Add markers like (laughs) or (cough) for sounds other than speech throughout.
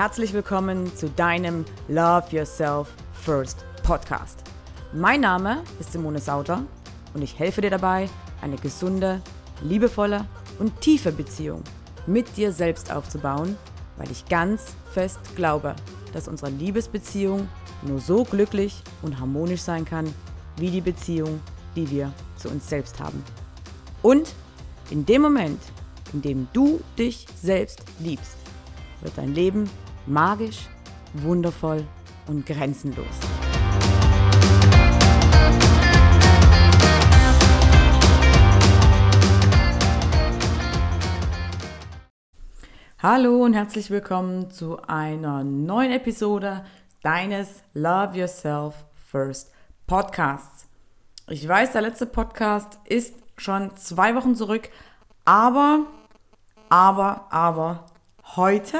Herzlich willkommen zu deinem Love Yourself First Podcast. Mein Name ist Simone Sauter und ich helfe dir dabei, eine gesunde, liebevolle und tiefe Beziehung mit dir selbst aufzubauen, weil ich ganz fest glaube, dass unsere Liebesbeziehung nur so glücklich und harmonisch sein kann, wie die Beziehung, die wir zu uns selbst haben. Und in dem Moment, in dem du dich selbst liebst, wird dein Leben magisch, wundervoll und grenzenlos. Hallo und herzlich willkommen zu einer neuen Episode deines Love Yourself First Podcasts. Ich weiß, der letzte Podcast ist schon zwei Wochen zurück, aber, aber, aber, Heute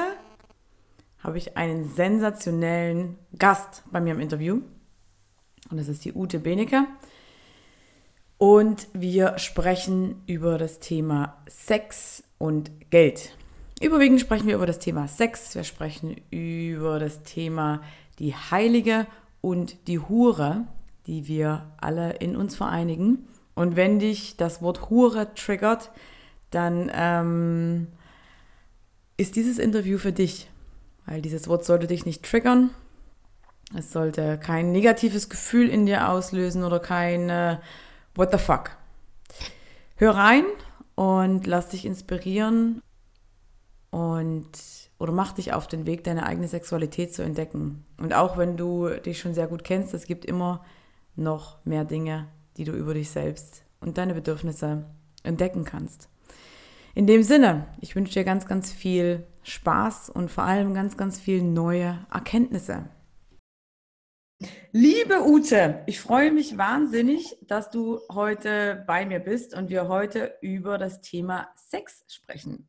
habe ich einen sensationellen Gast bei mir im Interview. Und das ist die Ute Benecke. Und wir sprechen über das Thema Sex und Geld. Überwiegend sprechen wir über das Thema Sex. Wir sprechen über das Thema die Heilige und die Hure, die wir alle in uns vereinigen. Und wenn dich das Wort Hure triggert, dann ähm, ist dieses Interview für dich, weil dieses Wort sollte dich nicht triggern. Es sollte kein negatives Gefühl in dir auslösen oder kein äh, What the fuck. Hör rein und lass dich inspirieren und oder mach dich auf den Weg, deine eigene Sexualität zu entdecken. Und auch wenn du dich schon sehr gut kennst, es gibt immer noch mehr Dinge, die du über dich selbst und deine Bedürfnisse entdecken kannst. In dem Sinne, ich wünsche dir ganz, ganz viel Spaß und vor allem ganz, ganz viel neue Erkenntnisse. Liebe Ute, ich freue mich wahnsinnig, dass du heute bei mir bist und wir heute über das Thema Sex sprechen.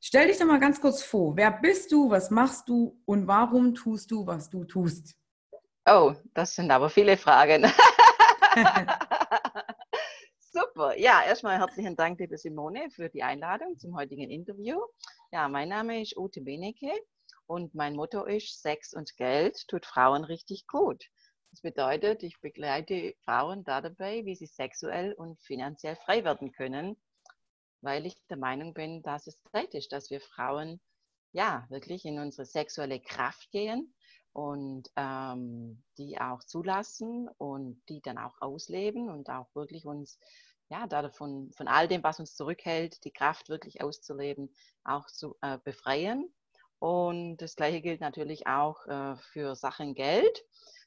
Stell dich doch mal ganz kurz vor. Wer bist du, was machst du und warum tust du, was du tust? Oh, das sind aber viele Fragen. (laughs) (laughs) Super. Ja, erstmal herzlichen Dank, liebe Simone, für die Einladung zum heutigen Interview. Ja, mein Name ist Ute Benecke und mein Motto ist, Sex und Geld tut Frauen richtig gut. Das bedeutet, ich begleite Frauen dabei, wie sie sexuell und finanziell frei werden können, weil ich der Meinung bin, dass es Zeit ist, dass wir Frauen ja wirklich in unsere sexuelle Kraft gehen und ähm, die auch zulassen und die dann auch ausleben und auch wirklich uns ja davon von all dem, was uns zurückhält, die Kraft wirklich auszuleben, auch zu äh, befreien. Und das gleiche gilt natürlich auch äh, für Sachen Geld,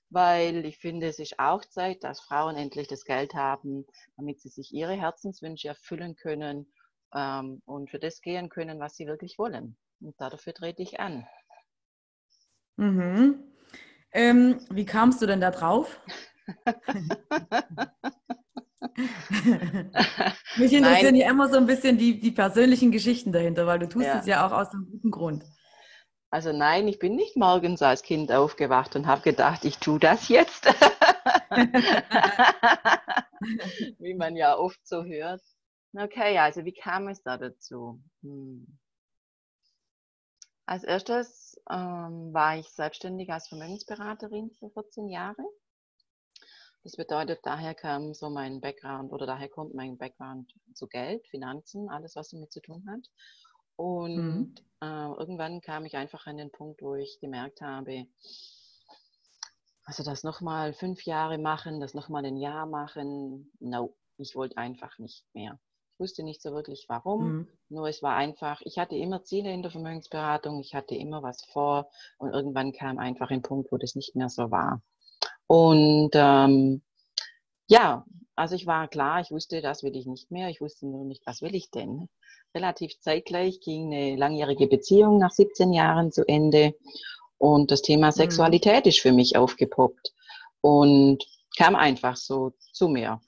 weil ich finde, es ist auch Zeit, dass Frauen endlich das Geld haben, damit sie sich ihre Herzenswünsche erfüllen können ähm, und für das gehen können, was sie wirklich wollen. Und dafür trete ich an. Mhm. Ähm, wie kamst du denn da drauf? (laughs) (laughs) (laughs) (laughs) Mich (laughs) interessieren ja immer so ein bisschen die, die persönlichen Geschichten dahinter, weil du tust ja. es ja auch aus einem guten Grund. Also nein, ich bin nicht morgens als Kind aufgewacht und habe gedacht, ich tue das jetzt. (laughs) wie man ja oft so hört. Okay, also wie kam es da dazu? Hm. Als erstes ähm, war ich selbstständig als Vermögensberaterin für 14 Jahre. Das bedeutet, daher kam so mein Background oder daher kommt mein Background zu Geld, Finanzen, alles, was damit zu tun hat. Und mhm. äh, irgendwann kam ich einfach an den Punkt, wo ich gemerkt habe, also das nochmal fünf Jahre machen, das nochmal ein Jahr machen, no, ich wollte einfach nicht mehr. Ich wusste nicht so wirklich warum, mhm. nur es war einfach, ich hatte immer Ziele in der Vermögensberatung, ich hatte immer was vor und irgendwann kam einfach ein Punkt, wo das nicht mehr so war. Und ähm, ja, also ich war klar, ich wusste, das will ich nicht mehr, ich wusste nur nicht, was will ich denn. Relativ zeitgleich ging eine langjährige Beziehung nach 17 Jahren zu Ende und das Thema mhm. Sexualität mhm. ist für mich aufgepoppt und kam einfach so zu mir.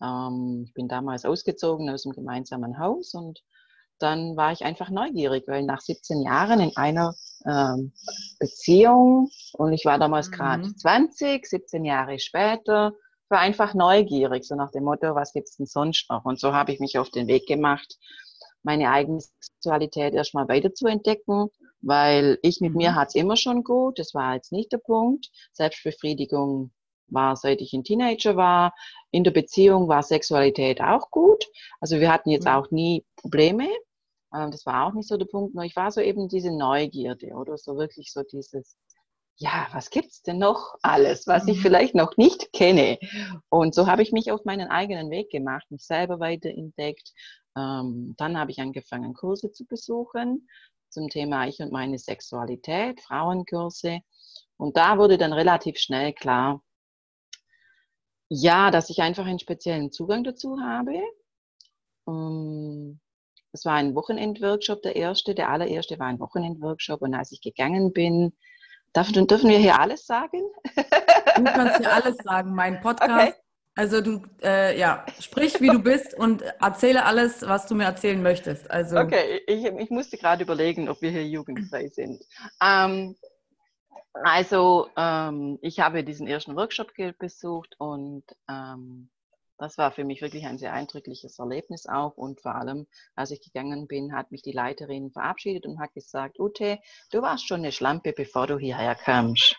Ähm, ich bin damals ausgezogen aus dem gemeinsamen Haus und dann war ich einfach neugierig, weil nach 17 Jahren in einer ähm, Beziehung und ich war damals gerade mhm. 20, 17 Jahre später, war einfach neugierig, so nach dem Motto, was gibt es denn sonst noch? Und so habe ich mich auf den Weg gemacht, meine eigene Sexualität erstmal weiter zu entdecken, weil ich mit mhm. mir hatte es immer schon gut, das war jetzt nicht der Punkt. Selbstbefriedigung war, seit ich ein Teenager war. In der Beziehung war Sexualität auch gut. Also wir hatten jetzt auch nie Probleme. Ähm, das war auch nicht so der Punkt. Nur ich war so eben diese Neugierde oder so wirklich so dieses, ja, was gibt's denn noch alles, was ich mhm. vielleicht noch nicht kenne? Und so habe ich mich auf meinen eigenen Weg gemacht, mich selber weiterentdeckt. Ähm, dann habe ich angefangen, Kurse zu besuchen zum Thema Ich und meine Sexualität, Frauenkurse. Und da wurde dann relativ schnell klar, ja, dass ich einfach einen speziellen Zugang dazu habe. Ähm, es war ein Wochenendworkshop, der erste, der allererste war ein Wochenendworkshop. Und als ich gegangen bin, dürfen, dürfen wir hier alles sagen? Du kannst hier alles sagen, mein (laughs) Podcast. Okay. Also du, äh, ja, sprich wie du bist und erzähle alles, was du mir erzählen möchtest. Also okay, ich, ich musste gerade überlegen, ob wir hier jugendfrei sind. Ähm, also ähm, ich habe diesen ersten Workshop besucht und ähm, das war für mich wirklich ein sehr eindrückliches Erlebnis auch. Und vor allem, als ich gegangen bin, hat mich die Leiterin verabschiedet und hat gesagt, Ute, du warst schon eine Schlampe, bevor du hierher kamst.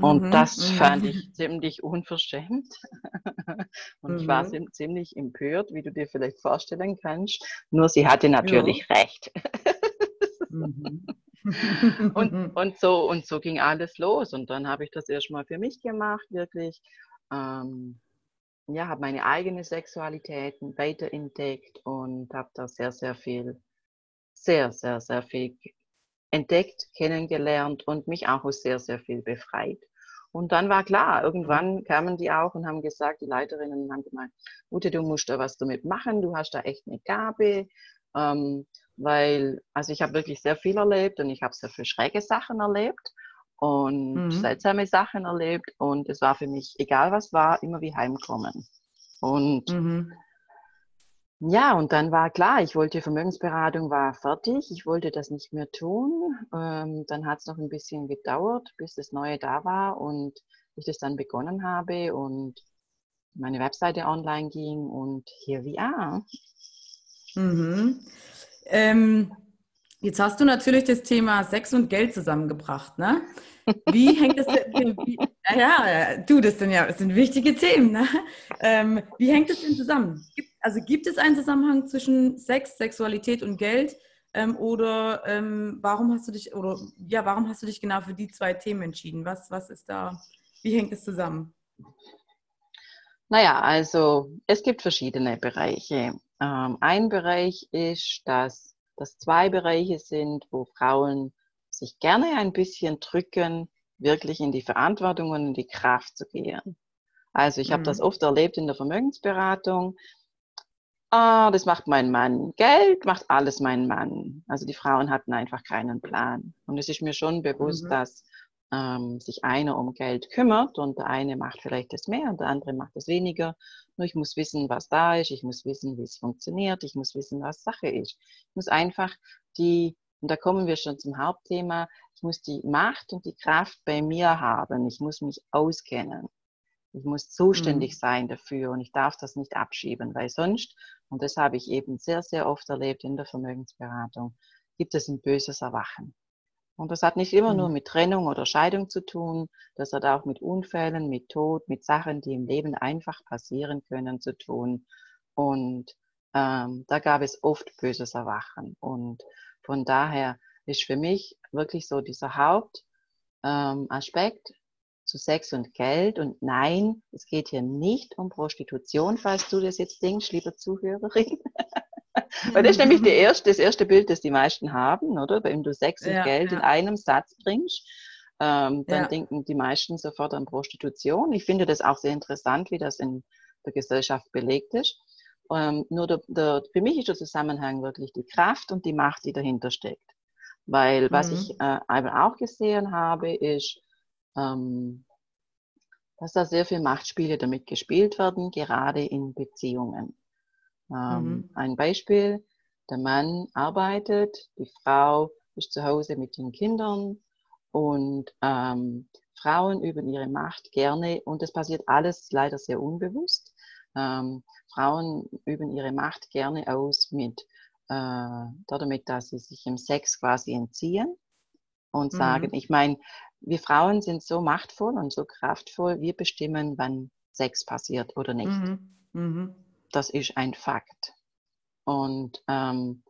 Und mhm, das mhm. fand ich ziemlich unverschämt. (laughs) und mhm. ich war mhm. ziemlich empört, wie du dir vielleicht vorstellen kannst. Nur sie hatte natürlich ja. recht. Mhm. (laughs) und, (laughs) und, so, und so ging alles los. Und dann habe ich das erstmal für mich gemacht, wirklich. Ähm, ja, habe meine eigene Sexualität weiterentdeckt und habe da sehr, sehr viel, sehr, sehr, sehr viel entdeckt, kennengelernt und mich auch aus sehr, sehr viel befreit. Und dann war klar, irgendwann kamen die auch und haben gesagt, die Leiterinnen haben gemeint, Ute, du musst da was damit machen, du hast da echt eine Gabe. Ähm, weil, also ich habe wirklich sehr viel erlebt und ich habe sehr viele schräge Sachen erlebt und mhm. seltsame Sachen erlebt und es war für mich, egal was war, immer wie heimkommen. Und mhm. ja, und dann war klar, ich wollte Vermögensberatung war fertig, ich wollte das nicht mehr tun. Ähm, dann hat es noch ein bisschen gedauert, bis das Neue da war und ich das dann begonnen habe und meine Webseite online ging und here we are. Mhm. Ähm, Jetzt hast du natürlich das Thema Sex und Geld zusammengebracht, ne? Wie hängt das denn, wie, ja, du, das sind ja das sind wichtige Themen, ne? Ähm, wie hängt das denn zusammen? Gibt, also gibt es einen Zusammenhang zwischen Sex, Sexualität und Geld? Ähm, oder ähm, warum hast du dich, oder ja, warum hast du dich genau für die zwei Themen entschieden? Was, was ist da, wie hängt es zusammen? Naja, also es gibt verschiedene Bereiche. Ähm, ein Bereich ist, dass dass zwei Bereiche sind, wo Frauen sich gerne ein bisschen drücken, wirklich in die Verantwortung und in die Kraft zu gehen. Also ich mhm. habe das oft erlebt in der Vermögensberatung. Ah, das macht mein Mann. Geld macht alles mein Mann. Also die Frauen hatten einfach keinen Plan. Und es ist mir schon bewusst, mhm. dass ähm, sich einer um Geld kümmert und der eine macht vielleicht das mehr und der andere macht das weniger. Nur ich muss wissen, was da ist, ich muss wissen, wie es funktioniert, ich muss wissen, was Sache ist. Ich muss einfach die, und da kommen wir schon zum Hauptthema, ich muss die Macht und die Kraft bei mir haben. Ich muss mich auskennen. Ich muss zuständig mhm. sein dafür und ich darf das nicht abschieben, weil sonst, und das habe ich eben sehr, sehr oft erlebt in der Vermögensberatung, gibt es ein böses Erwachen. Und das hat nicht immer nur mhm. mit Trennung oder Scheidung zu tun, das hat auch mit Unfällen, mit Tod, mit Sachen, die im Leben einfach passieren können, zu tun. Und ähm, da gab es oft böses Erwachen. Und von daher ist für mich wirklich so dieser Hauptaspekt ähm, zu Sex und Geld. Und nein, es geht hier nicht um Prostitution, falls du das jetzt denkst, liebe Zuhörerin. (laughs) (laughs) Weil das ist nämlich (laughs) erste, das erste Bild, das die meisten haben, oder? Wenn du Sex und ja, Geld ja. in einem Satz bringst, ähm, dann ja. denken die meisten sofort an Prostitution. Ich finde das auch sehr interessant, wie das in der Gesellschaft belegt ist. Ähm, nur der, der, für mich ist der Zusammenhang wirklich die Kraft und die Macht, die dahinter steckt. Weil was mhm. ich äh, auch gesehen habe, ist, ähm, dass da sehr viele Machtspiele damit gespielt werden, gerade in Beziehungen. Ähm, mhm. Ein Beispiel, der Mann arbeitet, die Frau ist zu Hause mit den Kindern und ähm, Frauen üben ihre Macht gerne und das passiert alles leider sehr unbewusst. Ähm, Frauen üben ihre Macht gerne aus mit äh, damit, dass sie sich im Sex quasi entziehen und sagen, mhm. ich meine, wir Frauen sind so machtvoll und so kraftvoll, wir bestimmen, wann Sex passiert oder nicht. Mhm. Mhm. Das ist ein Fakt. Und, ähm,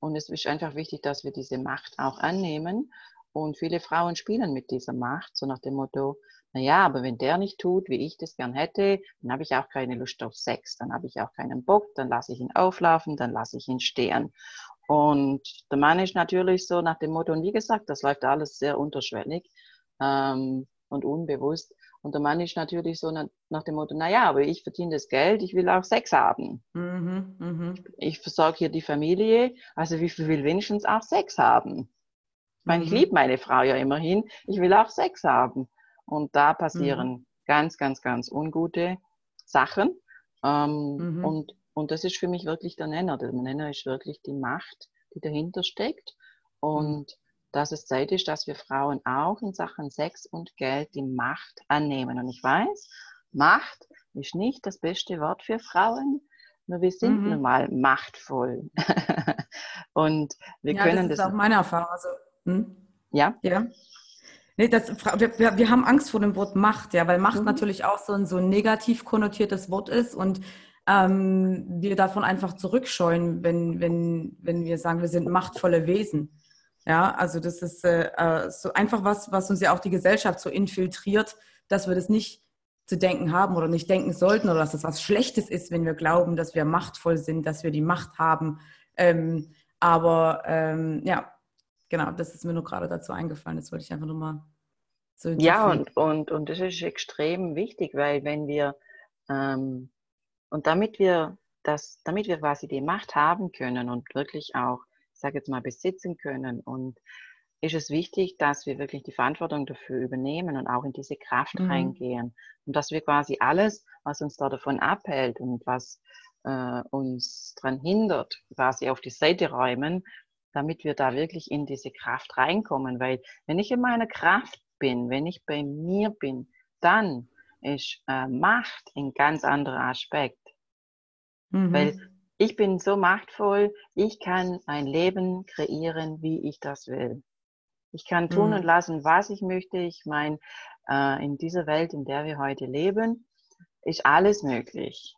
und es ist einfach wichtig, dass wir diese Macht auch annehmen. Und viele Frauen spielen mit dieser Macht, so nach dem Motto, naja, aber wenn der nicht tut, wie ich das gern hätte, dann habe ich auch keine Lust auf Sex, dann habe ich auch keinen Bock, dann lasse ich ihn auflaufen, dann lasse ich ihn stehen. Und der Mann ist natürlich so nach dem Motto, und wie gesagt, das läuft alles sehr unterschwellig ähm, und unbewusst. Und der Mann ist natürlich so nach, nach dem Motto, naja, aber ich verdiene das Geld, ich will auch Sex haben. Mhm, mh. Ich versorge hier die Familie, also ich will wenigstens auch Sex haben. Ich meine, ich mhm. liebe meine Frau ja immerhin, ich will auch Sex haben. Und da passieren mhm. ganz, ganz, ganz ungute Sachen. Ähm, mhm. und, und das ist für mich wirklich der Nenner. Der Nenner ist wirklich die Macht, die dahinter steckt. Und mhm. Dass es Zeit ist, dass wir Frauen auch in Sachen Sex und Geld die Macht annehmen. Und ich weiß, Macht ist nicht das beste Wort für Frauen, nur wir sind mhm. nun mal machtvoll. (laughs) und wir ja, können das. Das ist auch meine Erfahrung. Also, hm? Ja? Ja. Nee, das, wir, wir haben Angst vor dem Wort Macht, ja, weil Macht mhm. natürlich auch so ein, so ein negativ konnotiertes Wort ist und ähm, wir davon einfach zurückscheuen, wenn, wenn, wenn wir sagen, wir sind machtvolle Wesen. Ja, also das ist äh, äh, so einfach was, was uns ja auch die Gesellschaft so infiltriert, dass wir das nicht zu denken haben oder nicht denken sollten oder dass das was Schlechtes ist, wenn wir glauben, dass wir machtvoll sind, dass wir die Macht haben. Ähm, aber ähm, ja, genau, das ist mir nur gerade dazu eingefallen. Das wollte ich einfach nur mal so Ja, und, und, und das ist extrem wichtig, weil wenn wir, ähm, und damit wir das, damit wir quasi die Macht haben können und wirklich auch, sage jetzt mal, besitzen können und ist es wichtig, dass wir wirklich die Verantwortung dafür übernehmen und auch in diese Kraft mhm. reingehen. Und dass wir quasi alles, was uns da davon abhält und was äh, uns daran hindert, quasi auf die Seite räumen damit wir da wirklich in diese Kraft reinkommen. Weil wenn ich in meiner Kraft bin, wenn ich bei mir bin, dann ist äh, Macht ein ganz anderer Aspekt. Mhm. Weil ich bin so machtvoll, ich kann ein Leben kreieren, wie ich das will. Ich kann tun mhm. und lassen, was ich möchte. Ich meine, äh, in dieser Welt, in der wir heute leben, ist alles möglich.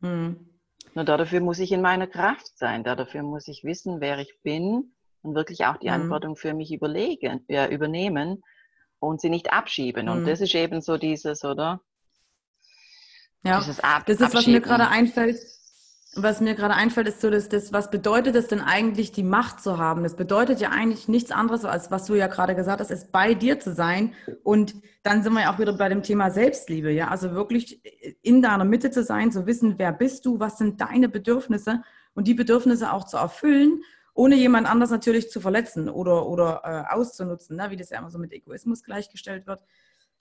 Mhm. Nur dafür muss ich in meiner Kraft sein. Dafür muss ich wissen, wer ich bin und wirklich auch die mhm. Verantwortung für mich überlegen, ja, übernehmen und sie nicht abschieben. Mhm. Und das ist eben so dieses, oder? Ja, Ab das ist, was mir gerade einfällt was mir gerade einfällt, ist so, dass das, was bedeutet es denn eigentlich, die Macht zu haben? Das bedeutet ja eigentlich nichts anderes, als was du ja gerade gesagt hast, ist bei dir zu sein. Und dann sind wir ja auch wieder bei dem Thema Selbstliebe, ja. Also wirklich in deiner Mitte zu sein, zu wissen, wer bist du, was sind deine Bedürfnisse und die Bedürfnisse auch zu erfüllen, ohne jemand anders natürlich zu verletzen oder, oder äh, auszunutzen, ne? wie das ja immer so mit Egoismus gleichgestellt wird.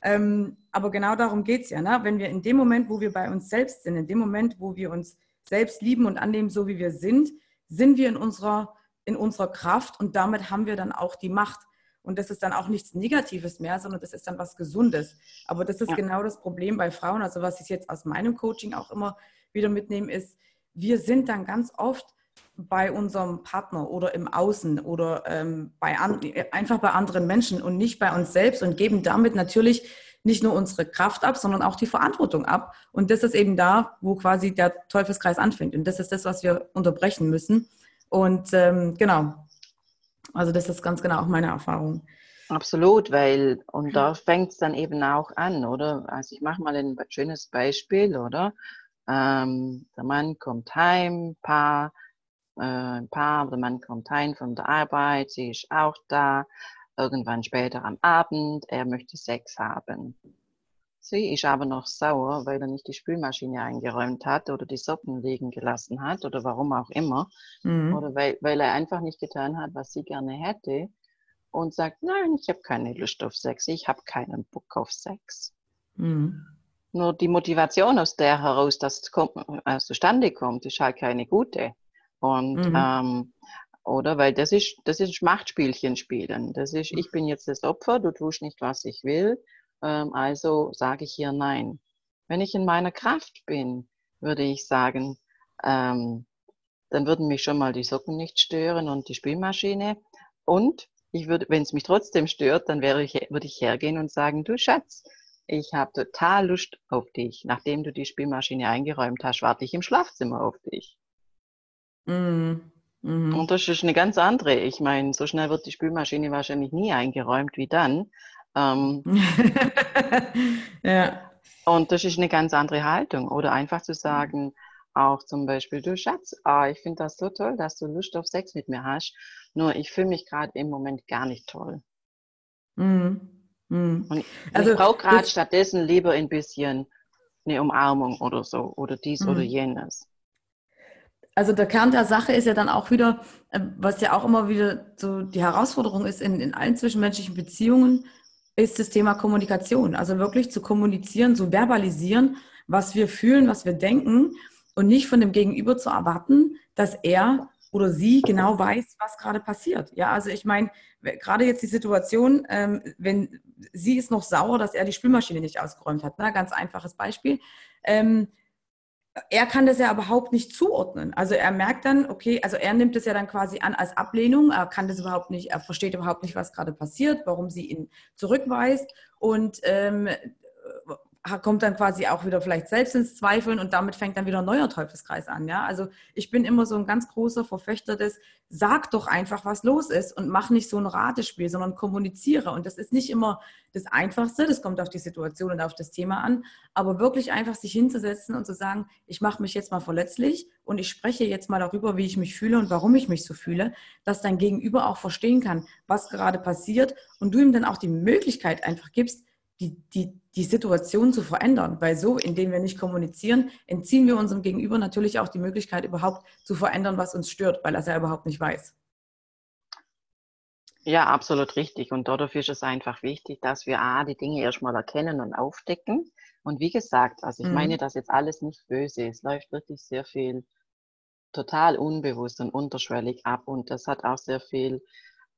Ähm, aber genau darum geht es ja, ne? wenn wir in dem Moment, wo wir bei uns selbst sind, in dem Moment, wo wir uns selbst lieben und annehmen, so wie wir sind, sind wir in unserer, in unserer Kraft und damit haben wir dann auch die Macht. Und das ist dann auch nichts Negatives mehr, sondern das ist dann was Gesundes. Aber das ist ja. genau das Problem bei Frauen. Also was ich jetzt aus meinem Coaching auch immer wieder mitnehme, ist, wir sind dann ganz oft bei unserem Partner oder im Außen oder ähm, bei an, einfach bei anderen Menschen und nicht bei uns selbst und geben damit natürlich nicht nur unsere Kraft ab, sondern auch die Verantwortung ab. Und das ist eben da, wo quasi der Teufelskreis anfängt. Und das ist das, was wir unterbrechen müssen. Und ähm, genau, also das ist ganz genau auch meine Erfahrung. Absolut, weil, und da fängt es dann eben auch an, oder? Also ich mache mal ein schönes Beispiel, oder? Ähm, der Mann kommt heim, Paar, äh, Paar, der Mann kommt heim von der Arbeit, sie ist auch da, irgendwann später am Abend, er möchte Sex haben. Sie ist aber noch sauer, weil er nicht die Spülmaschine eingeräumt hat oder die Socken liegen gelassen hat oder warum auch immer. Mhm. Oder weil, weil er einfach nicht getan hat, was sie gerne hätte und sagt, nein, ich habe keine Lust auf Sex, ich habe keinen Bock auf Sex. Mhm. Nur die Motivation, aus der heraus das kommt, äh, zustande kommt, ist halt keine gute. Und mhm. ähm, oder? Weil das ist, das ist Machtspielchen spielen. Das ist, ich bin jetzt das Opfer, du tust nicht, was ich will, ähm, also sage ich hier Nein. Wenn ich in meiner Kraft bin, würde ich sagen, ähm, dann würden mich schon mal die Socken nicht stören und die Spülmaschine. Und ich würde, wenn es mich trotzdem stört, dann wäre ich, würde ich hergehen und sagen, du Schatz, ich habe total Lust auf dich. Nachdem du die Spülmaschine eingeräumt hast, warte ich im Schlafzimmer auf dich. Mhm. Mhm. Und das ist eine ganz andere. Ich meine, so schnell wird die Spülmaschine wahrscheinlich nie eingeräumt wie dann. Ähm, (laughs) ja. Und das ist eine ganz andere Haltung. Oder einfach zu sagen, auch zum Beispiel, du Schatz, ah, ich finde das so toll, dass du Lust auf Sex mit mir hast. Nur ich fühle mich gerade im Moment gar nicht toll. Mhm. Mhm. Und also, ich brauche gerade stattdessen lieber ein bisschen eine Umarmung oder so oder dies mhm. oder jenes. Also der Kern der Sache ist ja dann auch wieder, äh, was ja auch immer wieder so die Herausforderung ist in, in allen zwischenmenschlichen Beziehungen, ist das Thema Kommunikation. Also wirklich zu kommunizieren, zu verbalisieren, was wir fühlen, was wir denken und nicht von dem Gegenüber zu erwarten, dass er oder sie genau weiß, was gerade passiert. Ja, also ich meine, gerade jetzt die Situation, ähm, wenn sie ist noch sauer, dass er die Spülmaschine nicht ausgeräumt hat. Ne? Ganz einfaches Beispiel. Ähm, er kann das ja überhaupt nicht zuordnen. Also er merkt dann, okay, also er nimmt es ja dann quasi an als Ablehnung, er kann das überhaupt nicht, er versteht überhaupt nicht, was gerade passiert, warum sie ihn zurückweist und ähm, kommt dann quasi auch wieder vielleicht selbst ins Zweifeln und damit fängt dann wieder ein neuer Teufelskreis an. Ja? Also ich bin immer so ein ganz großer Verfechter des, sag doch einfach, was los ist und mach nicht so ein Ratespiel, sondern kommuniziere. Und das ist nicht immer das Einfachste, das kommt auf die Situation und auf das Thema an, aber wirklich einfach sich hinzusetzen und zu sagen, ich mache mich jetzt mal verletzlich und ich spreche jetzt mal darüber, wie ich mich fühle und warum ich mich so fühle, dass dein Gegenüber auch verstehen kann, was gerade passiert und du ihm dann auch die Möglichkeit einfach gibst, die, die, die Situation zu verändern. Weil so, indem wir nicht kommunizieren, entziehen wir unserem Gegenüber natürlich auch die Möglichkeit, überhaupt zu verändern, was uns stört, weil er es ja überhaupt nicht weiß. Ja, absolut richtig. Und dafür ist es einfach wichtig, dass wir A, die Dinge erstmal erkennen und aufdecken. Und wie gesagt, also ich mhm. meine das jetzt alles nicht böse. Es läuft wirklich sehr viel total unbewusst und unterschwellig ab. Und das hat auch sehr viel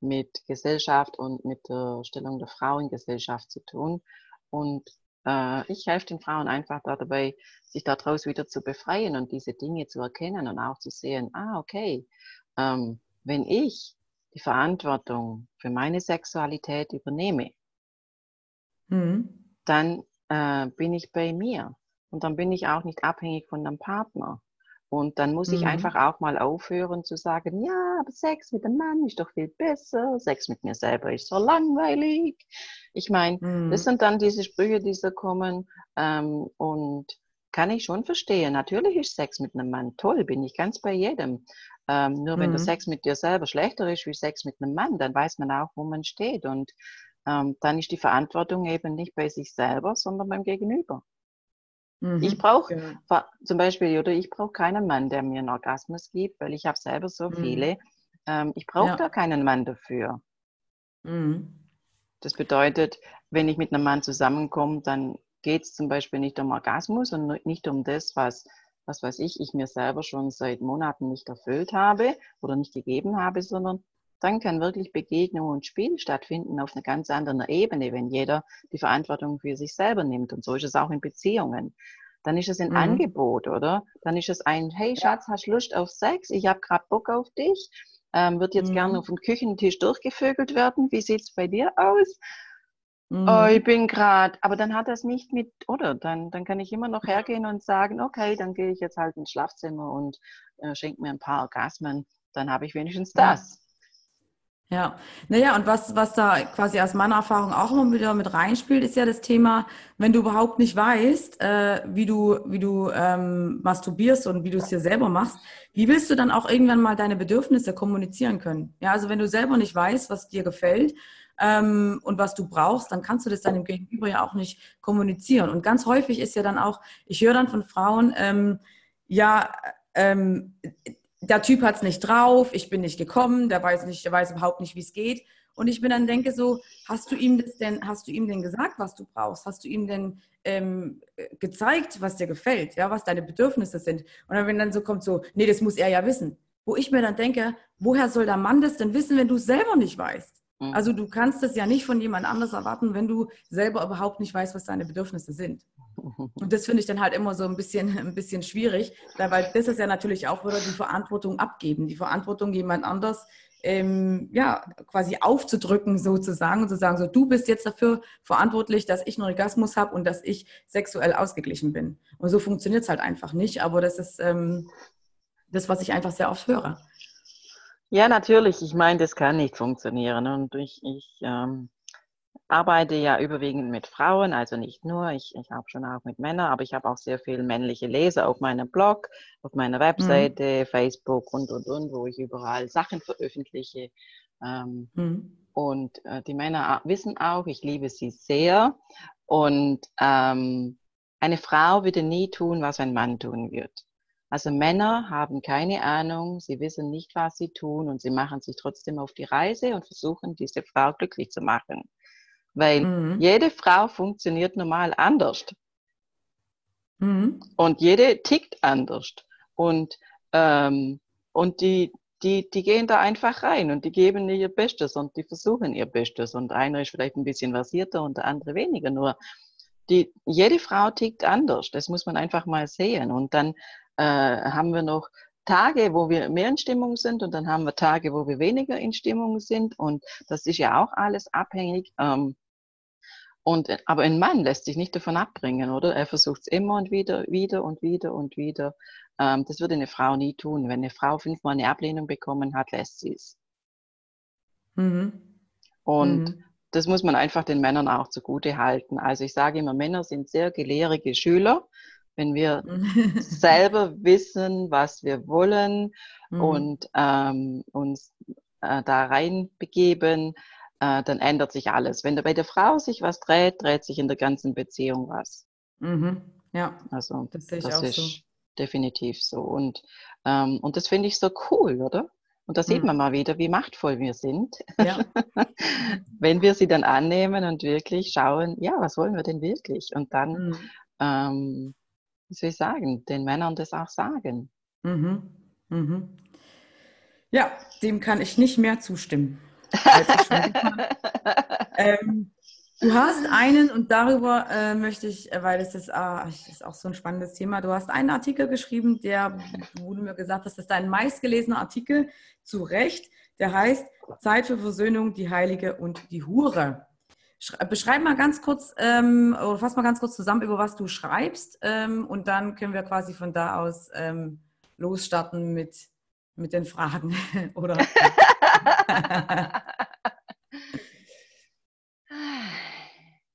mit Gesellschaft und mit der Stellung der Frau in Gesellschaft zu tun. Und äh, ich helfe den Frauen einfach dabei, sich daraus wieder zu befreien und diese Dinge zu erkennen und auch zu sehen, ah, okay, ähm, wenn ich die Verantwortung für meine Sexualität übernehme, mhm. dann äh, bin ich bei mir. Und dann bin ich auch nicht abhängig von einem Partner. Und dann muss ich mhm. einfach auch mal aufhören zu sagen, ja, aber Sex mit einem Mann ist doch viel besser, Sex mit mir selber ist so langweilig. Ich meine, mhm. das sind dann diese Sprüche, die so kommen ähm, und kann ich schon verstehen. Natürlich ist Sex mit einem Mann toll, bin ich ganz bei jedem. Ähm, nur wenn der mhm. Sex mit dir selber schlechter ist wie Sex mit einem Mann, dann weiß man auch, wo man steht. Und ähm, dann ist die Verantwortung eben nicht bei sich selber, sondern beim Gegenüber. Mhm, ich brauche genau. zum Beispiel, oder ich brauche keinen Mann, der mir einen Orgasmus gibt, weil ich habe selber so mhm. viele. Ähm, ich brauche ja. da keinen Mann dafür. Mhm. Das bedeutet, wenn ich mit einem Mann zusammenkomme, dann geht es zum Beispiel nicht um Orgasmus und nicht um das, was, was weiß ich, ich mir selber schon seit Monaten nicht erfüllt habe oder nicht gegeben habe, sondern dann kann wirklich Begegnung und Spiel stattfinden auf einer ganz anderen Ebene, wenn jeder die Verantwortung für sich selber nimmt. Und so ist es auch in Beziehungen. Dann ist es ein mhm. Angebot, oder? Dann ist es ein, hey Schatz, hast Lust auf Sex? Ich habe gerade Bock auf dich. Ähm, wird jetzt mhm. gerne auf dem Küchentisch durchgevögelt werden. Wie sieht es bei dir aus? Mhm. Oh, ich bin gerade, aber dann hat das nicht mit, oder? Dann, dann kann ich immer noch hergehen und sagen, okay, dann gehe ich jetzt halt ins Schlafzimmer und äh, schenke mir ein paar Orgasmen. Dann habe ich wenigstens das. Ja, naja, und was, was da quasi aus meiner Erfahrung auch immer wieder mit reinspielt, ist ja das Thema, wenn du überhaupt nicht weißt, äh, wie du, wie du ähm, masturbierst und wie du es dir selber machst, wie willst du dann auch irgendwann mal deine Bedürfnisse kommunizieren können? Ja, also wenn du selber nicht weißt, was dir gefällt ähm, und was du brauchst, dann kannst du das deinem Gegenüber ja auch nicht kommunizieren. Und ganz häufig ist ja dann auch, ich höre dann von Frauen, ähm, ja, ähm, der Typ hat es nicht drauf, ich bin nicht gekommen, der weiß nicht, der weiß überhaupt nicht, wie es geht. Und ich bin dann denke so, hast du ihm das denn, hast du ihm denn gesagt, was du brauchst? Hast du ihm denn ähm, gezeigt, was dir gefällt, ja, was deine Bedürfnisse sind? Und wenn dann so kommt so, nee, das muss er ja wissen. Wo ich mir dann denke, woher soll der Mann das denn wissen, wenn du es selber nicht weißt? Mhm. Also du kannst es ja nicht von jemand anders erwarten, wenn du selber überhaupt nicht weißt, was deine Bedürfnisse sind. Und das finde ich dann halt immer so ein bisschen, (laughs) ein bisschen schwierig, weil das ist ja natürlich auch wieder die Verantwortung abgeben, die Verantwortung jemand anders ähm, ja, quasi aufzudrücken sozusagen und zu sagen, so du bist jetzt dafür verantwortlich, dass ich einen Orgasmus habe und dass ich sexuell ausgeglichen bin. Und so funktioniert es halt einfach nicht, aber das ist ähm, das, was ich einfach sehr oft höre. Ja, natürlich. Ich meine, das kann nicht funktionieren. Und ich, ich ähm, arbeite ja überwiegend mit Frauen, also nicht nur. Ich, ich habe schon auch mit Männern, aber ich habe auch sehr viele männliche Leser auf meinem Blog, auf meiner mhm. Webseite, mhm. Facebook und, und, und, wo ich überall Sachen veröffentliche. Ähm, mhm. Und äh, die Männer wissen auch, ich liebe sie sehr. Und ähm, eine Frau würde nie tun, was ein Mann tun wird. Also Männer haben keine Ahnung, sie wissen nicht, was sie tun und sie machen sich trotzdem auf die Reise und versuchen, diese Frau glücklich zu machen. Weil mhm. jede Frau funktioniert normal anders. Mhm. Und jede tickt anders. Und, ähm, und die, die, die gehen da einfach rein und die geben ihr Bestes und die versuchen ihr Bestes. Und einer ist vielleicht ein bisschen versierter und der andere weniger. Nur die, jede Frau tickt anders. Das muss man einfach mal sehen. Und dann äh, haben wir noch Tage, wo wir mehr in Stimmung sind und dann haben wir Tage, wo wir weniger in Stimmung sind und das ist ja auch alles abhängig. Ähm, und, aber ein Mann lässt sich nicht davon abbringen, oder? Er versucht es immer und wieder, wieder und wieder und wieder. Ähm, das würde eine Frau nie tun. Wenn eine Frau fünfmal eine Ablehnung bekommen hat, lässt sie es. Mhm. Und mhm. das muss man einfach den Männern auch zugute halten. Also ich sage immer, Männer sind sehr gelehrige Schüler wenn wir (laughs) selber wissen, was wir wollen mhm. und ähm, uns äh, da reinbegeben, äh, dann ändert sich alles. Wenn da bei der Frau sich was dreht, dreht sich in der ganzen Beziehung was. Mhm. Ja, also das, das ist so. definitiv so. Und, ähm, und das finde ich so cool, oder? Und da sieht mhm. man mal wieder, wie machtvoll wir sind, ja. (laughs) wenn wir sie dann annehmen und wirklich schauen, ja, was wollen wir denn wirklich? Und dann mhm. ähm, wie soll ich sagen, den Männern das auch sagen. Mhm. Mhm. Ja, dem kann ich nicht mehr zustimmen. (laughs) ähm, du hast einen, und darüber äh, möchte ich, äh, weil das ist, das ist auch so ein spannendes Thema, du hast einen Artikel geschrieben, der, wurde mir gesagt das ist dein meistgelesener Artikel, zu Recht, der heißt Zeit für Versöhnung, die Heilige und die Hure. Beschreib mal ganz kurz ähm, oder fass mal ganz kurz zusammen, über was du schreibst ähm, und dann können wir quasi von da aus ähm, losstarten mit, mit den Fragen. (laughs) oder? (laughs)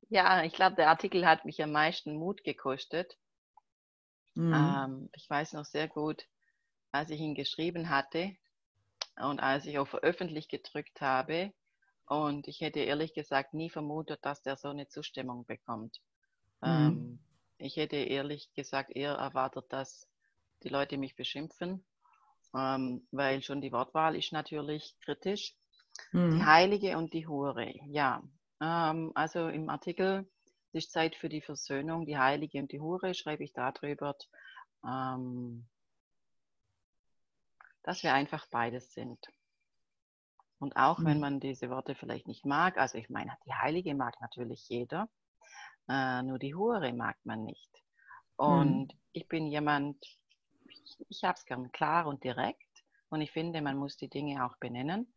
ja, ich glaube, der Artikel hat mich am meisten Mut gekostet. Mhm. Ähm, ich weiß noch sehr gut, als ich ihn geschrieben hatte und als ich auf veröffentlicht gedrückt habe, und ich hätte ehrlich gesagt nie vermutet, dass der so eine Zustimmung bekommt. Mhm. Ähm, ich hätte ehrlich gesagt eher erwartet, dass die Leute mich beschimpfen, ähm, weil schon die Wortwahl ist natürlich kritisch. Mhm. Die Heilige und die Hure, ja. Ähm, also im Artikel ist Zeit für die Versöhnung, die Heilige und die Hure, schreibe ich darüber, ähm, dass wir einfach beides sind. Und auch mhm. wenn man diese Worte vielleicht nicht mag, also ich meine, die Heilige mag natürlich jeder, äh, nur die Hure mag man nicht. Und mhm. ich bin jemand, ich, ich habe es gern klar und direkt und ich finde, man muss die Dinge auch benennen.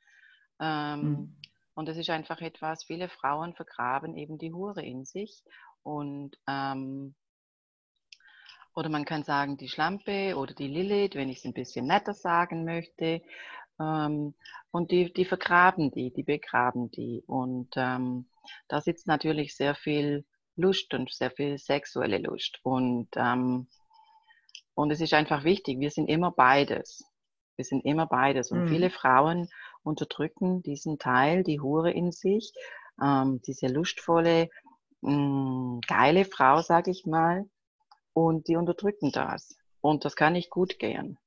Ähm, mhm. Und es ist einfach etwas, viele Frauen vergraben eben die Hure in sich und ähm, oder man kann sagen die Schlampe oder die Lilith, wenn ich es ein bisschen netter sagen möchte. Ähm, und die, die vergraben die, die begraben die. Und ähm, da sitzt natürlich sehr viel Lust und sehr viel sexuelle Lust. Und, ähm, und es ist einfach wichtig, wir sind immer beides. Wir sind immer beides. Und mhm. viele Frauen unterdrücken diesen Teil, die Hure in sich, ähm, diese lustvolle, mh, mm, geile Frau, sag ich mal. Und die unterdrücken das. Und das kann nicht gut gehen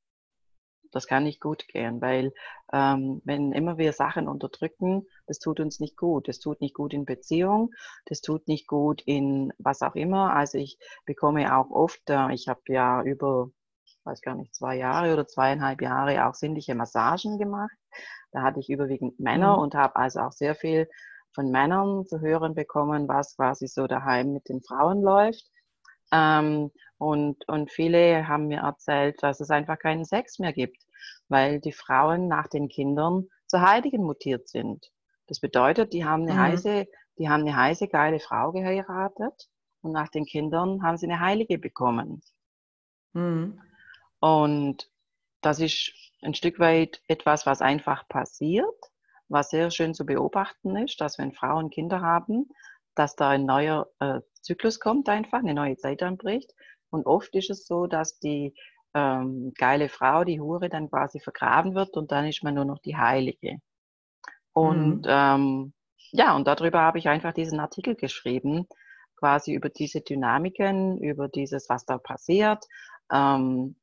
das kann nicht gut gehen, weil ähm, wenn immer wir Sachen unterdrücken, das tut uns nicht gut. Das tut nicht gut in Beziehung, das tut nicht gut in was auch immer. Also ich bekomme auch oft, äh, ich habe ja über weiß gar nicht, zwei Jahre oder zweieinhalb Jahre auch sinnliche Massagen gemacht. Da hatte ich überwiegend Männer mhm. und habe also auch sehr viel von Männern zu hören bekommen, was quasi so daheim mit den Frauen läuft. Ähm, und, und viele haben mir erzählt, dass es einfach keinen Sex mehr gibt, weil die Frauen nach den Kindern zu Heiligen mutiert sind. Das bedeutet, die haben eine mhm. heiße, die haben eine heiße, geile Frau geheiratet und nach den Kindern haben sie eine Heilige bekommen. Mhm. Und das ist ein Stück weit etwas, was einfach passiert, was sehr schön zu beobachten ist, dass wenn Frauen Kinder haben, dass da ein neuer äh, Zyklus kommt einfach, eine neue Zeit anbricht. Und oft ist es so, dass die ähm, geile Frau, die Hure, dann quasi vergraben wird und dann ist man nur noch die Heilige. Und mhm. ähm, ja, und darüber habe ich einfach diesen Artikel geschrieben, quasi über diese Dynamiken, über dieses, was da passiert, ähm,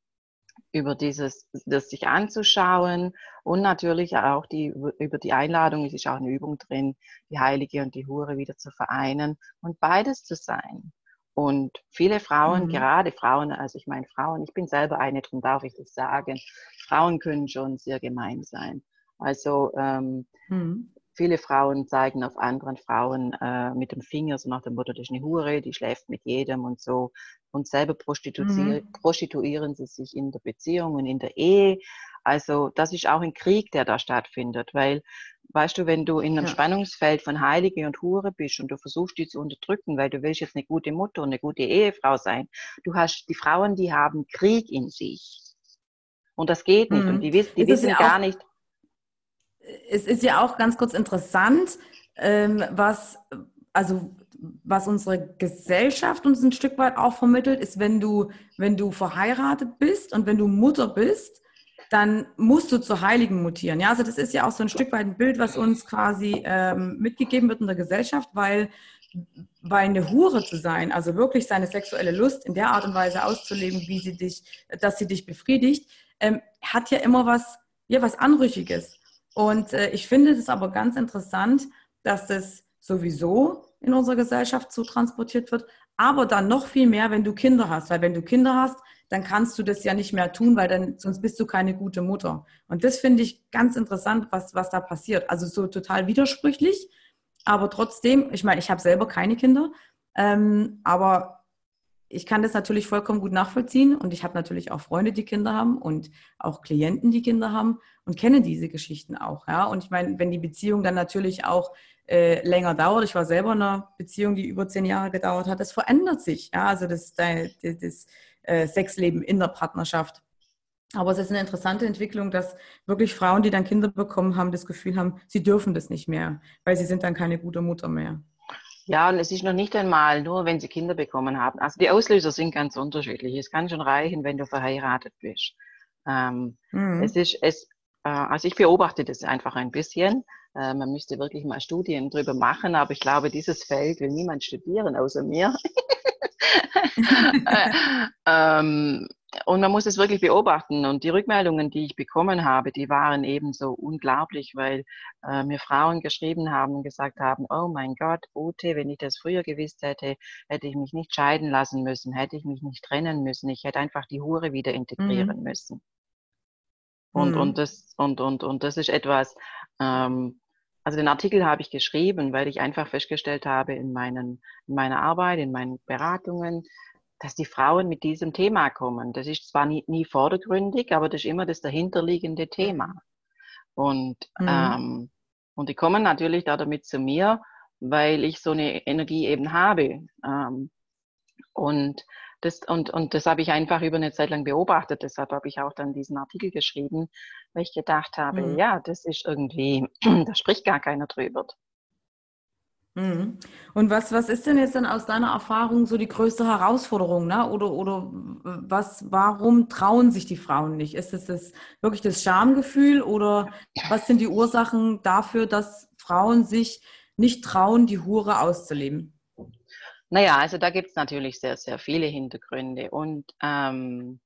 über dieses, das sich anzuschauen und natürlich auch die, über die Einladung, es ist auch eine Übung drin, die Heilige und die Hure wieder zu vereinen und beides zu sein. Und viele Frauen, mhm. gerade Frauen, also ich meine Frauen, ich bin selber eine, darum darf ich das sagen, Frauen können schon sehr gemein sein. Also ähm, mhm. Viele Frauen zeigen auf anderen Frauen äh, mit dem Finger, so nach dem Motto, das ist eine Hure, die schläft mit jedem und so. Und selber prostituieren, mhm. prostituieren sie sich in der Beziehung und in der Ehe. Also das ist auch ein Krieg, der da stattfindet, weil, weißt du, wenn du in einem ja. Spannungsfeld von Heilige und Hure bist und du versuchst, die zu unterdrücken, weil du willst jetzt eine gute Mutter und eine gute Ehefrau sein, du hast die Frauen, die haben Krieg in sich. Und das geht nicht. Mhm. Und die, die wissen ja gar nicht, es ist ja auch ganz kurz interessant, ähm, was, also, was unsere Gesellschaft uns ein Stück weit auch vermittelt, ist, wenn du, wenn du verheiratet bist und wenn du Mutter bist, dann musst du zur Heiligen mutieren. Ja, also das ist ja auch so ein Stück weit ein Bild, was uns quasi ähm, mitgegeben wird in der Gesellschaft, weil, weil eine Hure zu sein, also wirklich seine sexuelle Lust in der Art und Weise auszuleben, wie sie dich, dass sie dich befriedigt, ähm, hat ja immer was, ja, was Anrüchiges. Und äh, ich finde es aber ganz interessant, dass das sowieso in unserer Gesellschaft so transportiert wird, aber dann noch viel mehr, wenn du Kinder hast. Weil wenn du Kinder hast, dann kannst du das ja nicht mehr tun, weil dann sonst bist du keine gute Mutter. Und das finde ich ganz interessant, was, was da passiert. Also so total widersprüchlich, aber trotzdem, ich meine, ich habe selber keine Kinder, ähm, aber ich kann das natürlich vollkommen gut nachvollziehen und ich habe natürlich auch Freunde, die Kinder haben und auch Klienten, die Kinder haben und kenne diese Geschichten auch. Ja? Und ich meine, wenn die Beziehung dann natürlich auch äh, länger dauert, ich war selber in einer Beziehung, die über zehn Jahre gedauert hat, das verändert sich. Ja? Also das, das, das äh, Sexleben in der Partnerschaft. Aber es ist eine interessante Entwicklung, dass wirklich Frauen, die dann Kinder bekommen haben, das Gefühl haben, sie dürfen das nicht mehr, weil sie sind dann keine gute Mutter mehr. Ja, und es ist noch nicht einmal nur, wenn sie Kinder bekommen haben. Also die Auslöser sind ganz unterschiedlich. Es kann schon reichen, wenn du verheiratet bist. Ähm, mhm. Es ist, es, äh, also ich beobachte das einfach ein bisschen. Äh, man müsste wirklich mal Studien drüber machen, aber ich glaube, dieses Feld will niemand studieren außer mir. (laughs) Äh, ähm, und man muss es wirklich beobachten. Und die Rückmeldungen, die ich bekommen habe, die waren eben so unglaublich, weil äh, mir Frauen geschrieben haben und gesagt haben, oh mein Gott, Ute, wenn ich das früher gewusst hätte, hätte ich mich nicht scheiden lassen müssen, hätte ich mich nicht trennen müssen, ich hätte einfach die Hure wieder integrieren mhm. müssen. Und, mhm. und, das, und, und, und das ist etwas, ähm, also den Artikel habe ich geschrieben, weil ich einfach festgestellt habe in, meinen, in meiner Arbeit, in meinen Beratungen, dass die Frauen mit diesem Thema kommen. Das ist zwar nie, nie vordergründig, aber das ist immer das dahinterliegende Thema. Und, mhm. ähm, und die kommen natürlich da damit zu mir, weil ich so eine Energie eben habe. Ähm, und das, und, und das habe ich einfach über eine Zeit lang beobachtet. Deshalb habe ich auch dann diesen Artikel geschrieben, weil ich gedacht habe, mhm. ja, das ist irgendwie, (clears throat) da spricht gar keiner drüber. Mhm. Und was, was ist denn jetzt dann aus deiner Erfahrung so die größte Herausforderung? Ne? Oder, oder was, warum trauen sich die Frauen nicht? Ist es das wirklich das Schamgefühl oder was sind die Ursachen dafür, dass Frauen sich nicht trauen, die Hure auszuleben? Naja, also da gibt es natürlich sehr, sehr viele Hintergründe. Und ähm,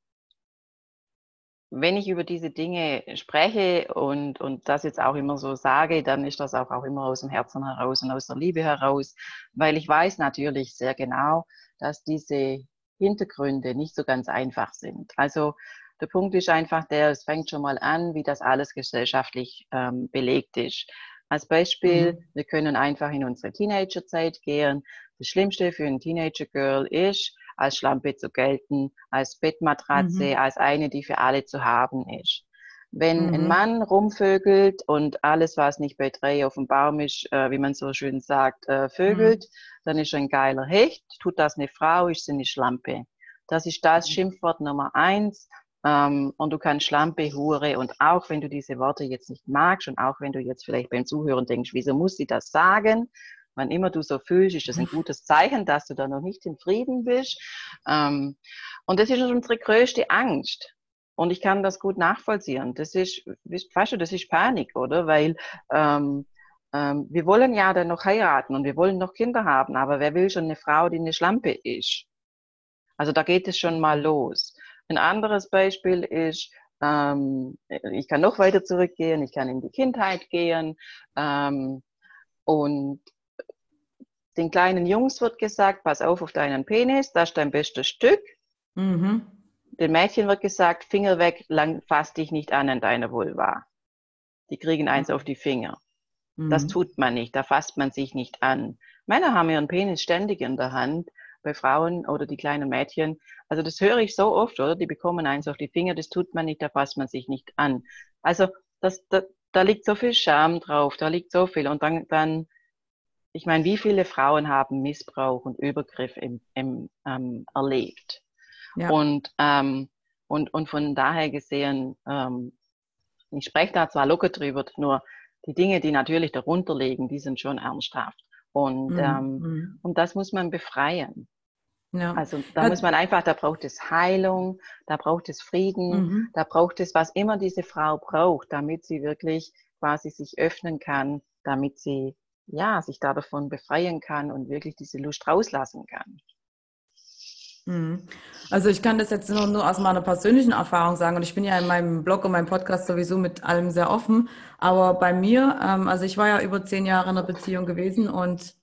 wenn ich über diese Dinge spreche und, und das jetzt auch immer so sage, dann ist das auch, auch immer aus dem Herzen heraus und aus der Liebe heraus, weil ich weiß natürlich sehr genau, dass diese Hintergründe nicht so ganz einfach sind. Also Der Punkt ist einfach der, es fängt schon mal an, wie das alles gesellschaftlich ähm, belegt ist. Als Beispiel, mhm. wir können einfach in unsere Teenagerzeit gehen. Das Schlimmste für ein Teenager-Girl ist, als Schlampe zu gelten, als Bettmatratze, mhm. als eine, die für alle zu haben ist. Wenn mhm. ein Mann rumvögelt und alles, was nicht bei drei auf dem Baum ist, äh, wie man so schön sagt, äh, vögelt, mhm. dann ist er ein geiler Hecht. Tut das eine Frau, ist sie eine Schlampe. Das ist das mhm. Schimpfwort Nummer eins. Ähm, und du kannst Schlampe, Hure und auch wenn du diese Worte jetzt nicht magst und auch wenn du jetzt vielleicht beim Zuhören denkst, wieso muss sie das sagen? Wann immer du so fühlst, ist das ein gutes Zeichen, dass du da noch nicht in Frieden bist. Ähm, und das ist unsere größte Angst. Und ich kann das gut nachvollziehen. Das ist, weißt du, das ist Panik, oder? Weil ähm, ähm, wir wollen ja dann noch heiraten und wir wollen noch Kinder haben, aber wer will schon eine Frau, die eine Schlampe ist? Also da geht es schon mal los. Ein anderes Beispiel ist, ähm, ich kann noch weiter zurückgehen, ich kann in die Kindheit gehen ähm, und den kleinen Jungs wird gesagt, pass auf auf deinen Penis, das ist dein bestes Stück. Mhm den Mädchen wird gesagt, Finger weg, lang fass dich nicht an an deine Vulva. Die kriegen eins auf die Finger. Mhm. Das tut man nicht, da fasst man sich nicht an. Männer haben ihren Penis ständig in der Hand, bei Frauen oder die kleinen Mädchen. Also das höre ich so oft, oder? Die bekommen eins auf die Finger, das tut man nicht, da fasst man sich nicht an. Also das, da, da liegt so viel Scham drauf, da liegt so viel. Und dann, dann ich meine, wie viele Frauen haben Missbrauch und Übergriff im, im, ähm, erlebt? Ja. Und, ähm, und, und von daher gesehen, ähm, ich spreche da zwar locker drüber, nur die Dinge, die natürlich darunter liegen, die sind schon ernsthaft. Und, mhm. ähm, mhm. und das muss man befreien. Ja. Also da muss man einfach, da braucht es Heilung, da braucht es Frieden, mhm. da braucht es, was immer diese Frau braucht, damit sie wirklich quasi sich öffnen kann, damit sie ja sich da davon befreien kann und wirklich diese Lust rauslassen kann. Mhm. Also ich kann das jetzt nur, nur aus meiner persönlichen Erfahrung sagen und ich bin ja in meinem Blog und meinem Podcast sowieso mit allem sehr offen. Aber bei mir, ähm, also ich war ja über zehn Jahre in einer Beziehung gewesen und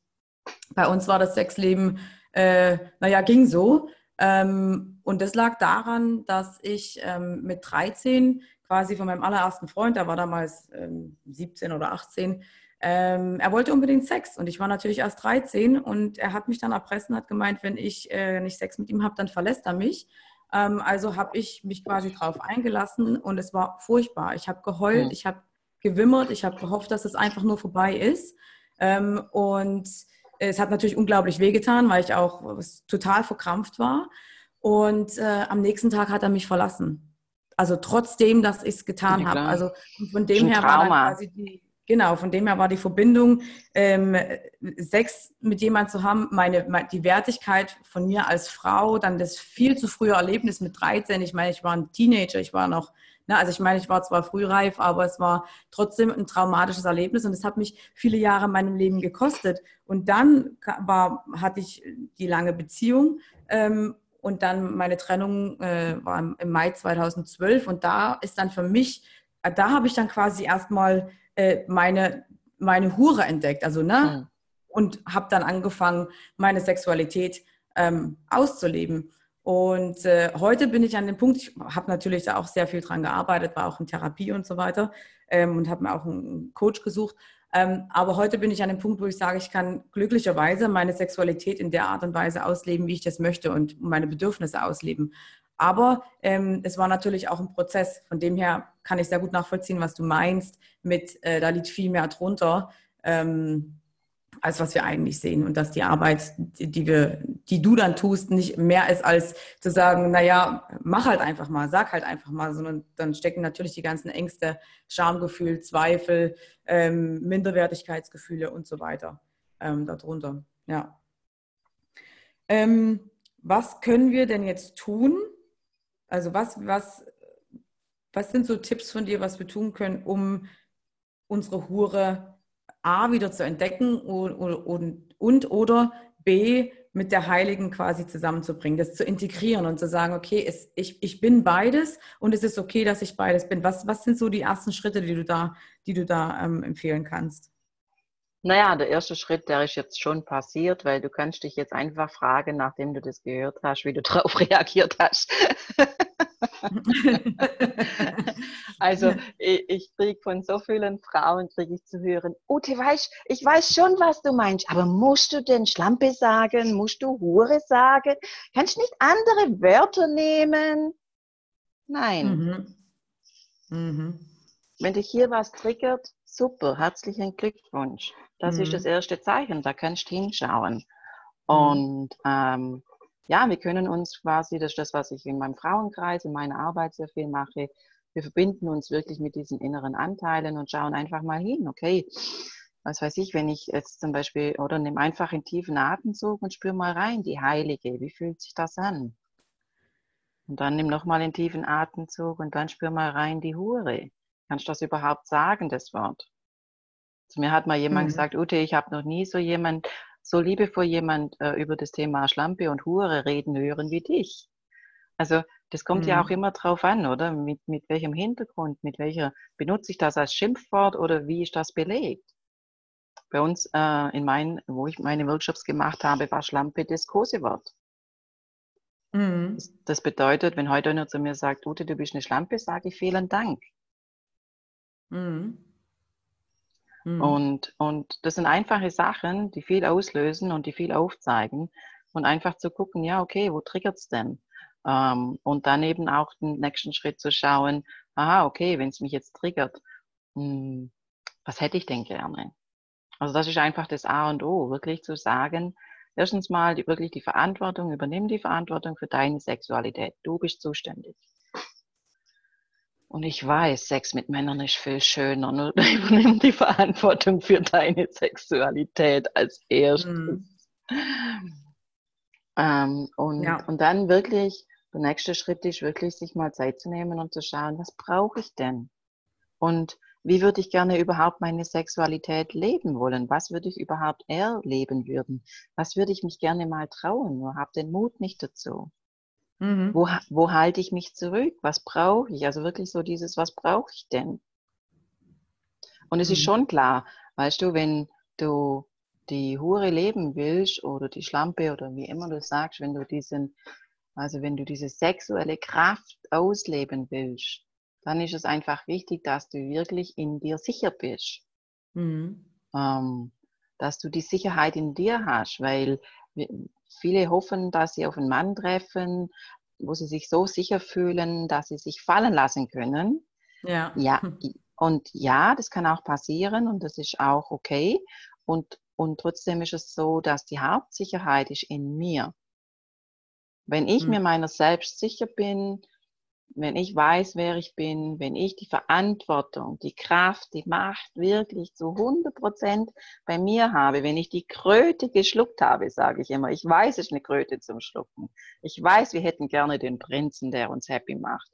bei uns war das Sexleben, äh, naja, ging so. Ähm, und das lag daran, dass ich ähm, mit 13 quasi von meinem allerersten Freund, der war damals ähm, 17 oder 18, ähm, er wollte unbedingt Sex und ich war natürlich erst 13 und er hat mich dann erpresst und hat gemeint, wenn ich äh, nicht Sex mit ihm habe, dann verlässt er mich. Ähm, also habe ich mich quasi drauf eingelassen und es war furchtbar. Ich habe geheult, mhm. ich habe gewimmert, ich habe gehofft, dass es einfach nur vorbei ist. Ähm, und es hat natürlich unglaublich wehgetan, weil ich auch total verkrampft war. Und äh, am nächsten Tag hat er mich verlassen. Also trotzdem, dass ich es getan ja, habe. Also von dem her war dann quasi die, Genau, von dem her war die Verbindung, ähm, Sex mit jemandem zu haben, meine, die Wertigkeit von mir als Frau, dann das viel zu frühe Erlebnis mit 13. Ich meine, ich war ein Teenager, ich war noch, ne, also ich meine, ich war zwar frühreif, aber es war trotzdem ein traumatisches Erlebnis und es hat mich viele Jahre in meinem Leben gekostet. Und dann war, hatte ich die lange Beziehung ähm, und dann meine Trennung äh, war im, Mai 2012 und da ist dann für mich, da habe ich dann quasi erstmal äh, meine, meine Hure entdeckt, also ne? Mhm. Und habe dann angefangen, meine Sexualität ähm, auszuleben. Und äh, heute bin ich an dem Punkt, ich habe natürlich da auch sehr viel dran gearbeitet, war auch in Therapie und so weiter ähm, und habe mir auch einen Coach gesucht. Ähm, aber heute bin ich an dem Punkt, wo ich sage, ich kann glücklicherweise meine Sexualität in der Art und Weise ausleben, wie ich das möchte und meine Bedürfnisse ausleben. Aber ähm, es war natürlich auch ein Prozess. Von dem her kann ich sehr gut nachvollziehen, was du meinst mit, äh, da liegt viel mehr drunter, ähm, als was wir eigentlich sehen. Und dass die Arbeit, die, wir, die du dann tust, nicht mehr ist, als zu sagen, naja, mach halt einfach mal, sag halt einfach mal, sondern dann stecken natürlich die ganzen Ängste, Schamgefühl, Zweifel, ähm, Minderwertigkeitsgefühle und so weiter ähm, darunter. Ja. Ähm, was können wir denn jetzt tun, also was, was, was sind so Tipps von dir, was wir tun können, um unsere Hure A wieder zu entdecken und, und, und oder B mit der Heiligen quasi zusammenzubringen, das zu integrieren und zu sagen, okay, es, ich, ich bin beides und es ist okay, dass ich beides bin. Was, was sind so die ersten Schritte, die du da, die du da ähm, empfehlen kannst? Naja, der erste Schritt, der ist jetzt schon passiert, weil du kannst dich jetzt einfach fragen, nachdem du das gehört hast, wie du (laughs) darauf reagiert hast. (laughs) also ich, ich kriege von so vielen Frauen kriege ich zu hören, Ute, weißt, ich weiß schon, was du meinst, aber musst du denn Schlampe sagen? Musst du Hure sagen? Kannst du nicht andere Wörter nehmen? Nein. Mhm. Mhm. Wenn dich hier was triggert, super, herzlichen Glückwunsch. Das mhm. ist das erste Zeichen, da kannst du hinschauen. Mhm. Und ähm, ja, wir können uns quasi, das ist das, was ich in meinem Frauenkreis, in meiner Arbeit sehr viel mache, wir verbinden uns wirklich mit diesen inneren Anteilen und schauen einfach mal hin, okay, was weiß ich, wenn ich jetzt zum Beispiel, oder nimm einfach einen tiefen Atemzug und spür mal rein, die Heilige, wie fühlt sich das an? Und dann nimm nochmal einen tiefen Atemzug und dann spür mal rein die Hure. Kannst du das überhaupt sagen, das Wort? Zu mir hat mal jemand mhm. gesagt, Ute, ich habe noch nie so jemand, so liebevoll jemand äh, über das Thema Schlampe und Hure reden hören wie dich. Also das kommt mhm. ja auch immer drauf an, oder? Mit, mit welchem Hintergrund, mit welcher, benutze ich das als Schimpfwort oder wie ist das belegt? Bei uns äh, in meinen, wo ich meine Workshops gemacht habe, war Schlampe das Kosewort. Mhm. Das, das, bedeutet, wenn heute einer zu mir sagt, Ute, du bist eine Schlampe, sage ich vielen Dank. Mhm. Mhm. Und, und das sind einfache Sachen, die viel auslösen und die viel aufzeigen. Und einfach zu gucken, ja, okay, wo triggert es denn? Ähm, und dann eben auch den nächsten Schritt zu schauen, aha, okay, wenn es mich jetzt triggert, mh, hm, was hätte ich denn gerne? Also das ist einfach das A und O, wirklich zu sagen, erstens mal die, wirklich die Verantwortung, übernimm die Verantwortung für deine Sexualität. Du bist zuständig. Und ich weiß, Sex mit Männern ist viel schöner. Nur (laughs) übernimm die Verantwortung für deine Sexualität als erstes. Mhm. Ähm, und, ja. und dann wirklich, der nächste Schritt ist wirklich, sich mal Zeit zu nehmen und zu schauen, was brauche ich denn? Und wie würde ich gerne überhaupt meine Sexualität leben wollen? Was würde ich überhaupt erleben würden? Was würde ich mich gerne mal trauen? Nur habe den Mut nicht dazu. Mhm. Wo, wo halte ich mich zurück? Was brauche ich? Also wirklich so dieses, was brauche ich denn? Und es mhm. ist schon klar, weißt du, wenn du die Hure leben willst oder die Schlampe oder wie immer du sagst, wenn du diesen, also wenn du diese sexuelle Kraft ausleben willst, dann ist es einfach wichtig, dass du wirklich in dir sicher bist. Mhm. Ähm, dass du die Sicherheit in dir hast, weil Viele hoffen, dass sie auf einen Mann treffen, wo sie sich so sicher fühlen, dass sie sich fallen lassen können. Ja. Ja. Und ja, das kann auch passieren und das ist auch okay. Und, und trotzdem ist es so, dass die Hauptsicherheit ist in mir. Wenn ich mhm. mir meiner selbst sicher bin, wenn ich weiß, wer ich bin, wenn ich die Verantwortung, die Kraft, die Macht wirklich zu 100 Prozent bei mir habe, wenn ich die Kröte geschluckt habe, sage ich immer, ich weiß, es ist eine Kröte zum Schlucken. Ich weiß, wir hätten gerne den Prinzen, der uns happy macht.